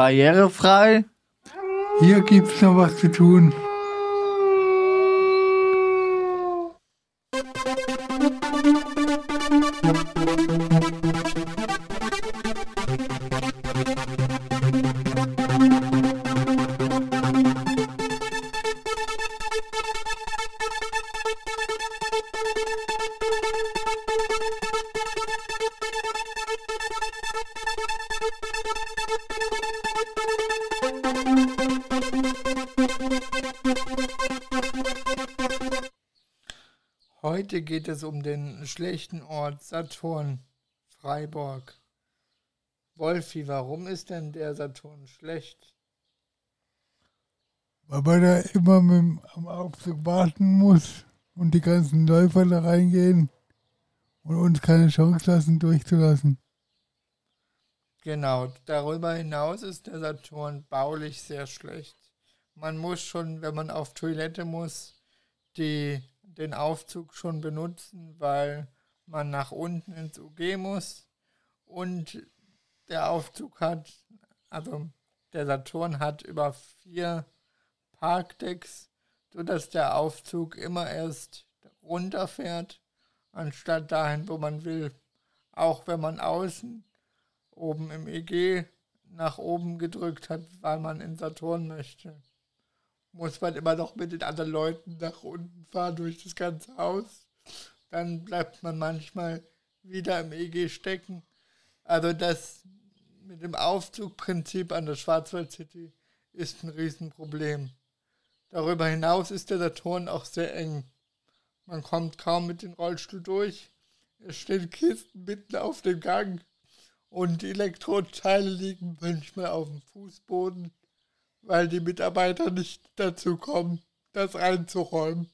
barrierefrei. Hier gibt's noch was zu tun. Heute geht es um den schlechten Ort Saturn, Freiburg. Wolfi, warum ist denn der Saturn schlecht? Weil man da immer mit dem, am Aufzug warten muss und die ganzen Läufer da reingehen und uns keine Chance lassen, durchzulassen. Genau, darüber hinaus ist der Saturn baulich sehr schlecht. Man muss schon, wenn man auf Toilette muss, die den Aufzug schon benutzen, weil man nach unten ins UG muss und der Aufzug hat, also der Saturn hat über vier Parkdecks, sodass der Aufzug immer erst runterfährt, anstatt dahin, wo man will. Auch wenn man außen oben im EG nach oben gedrückt hat, weil man in Saturn möchte muss man immer noch mit den anderen Leuten nach unten fahren durch das ganze Haus. Dann bleibt man manchmal wieder im EG stecken. Also das mit dem Aufzugprinzip an der Schwarzwald City ist ein Riesenproblem. Darüber hinaus ist der Saturn auch sehr eng. Man kommt kaum mit dem Rollstuhl durch. Es stehen Kisten mitten auf dem Gang und die Elektroteile liegen manchmal auf dem Fußboden weil die Mitarbeiter nicht dazu kommen, das reinzuräumen.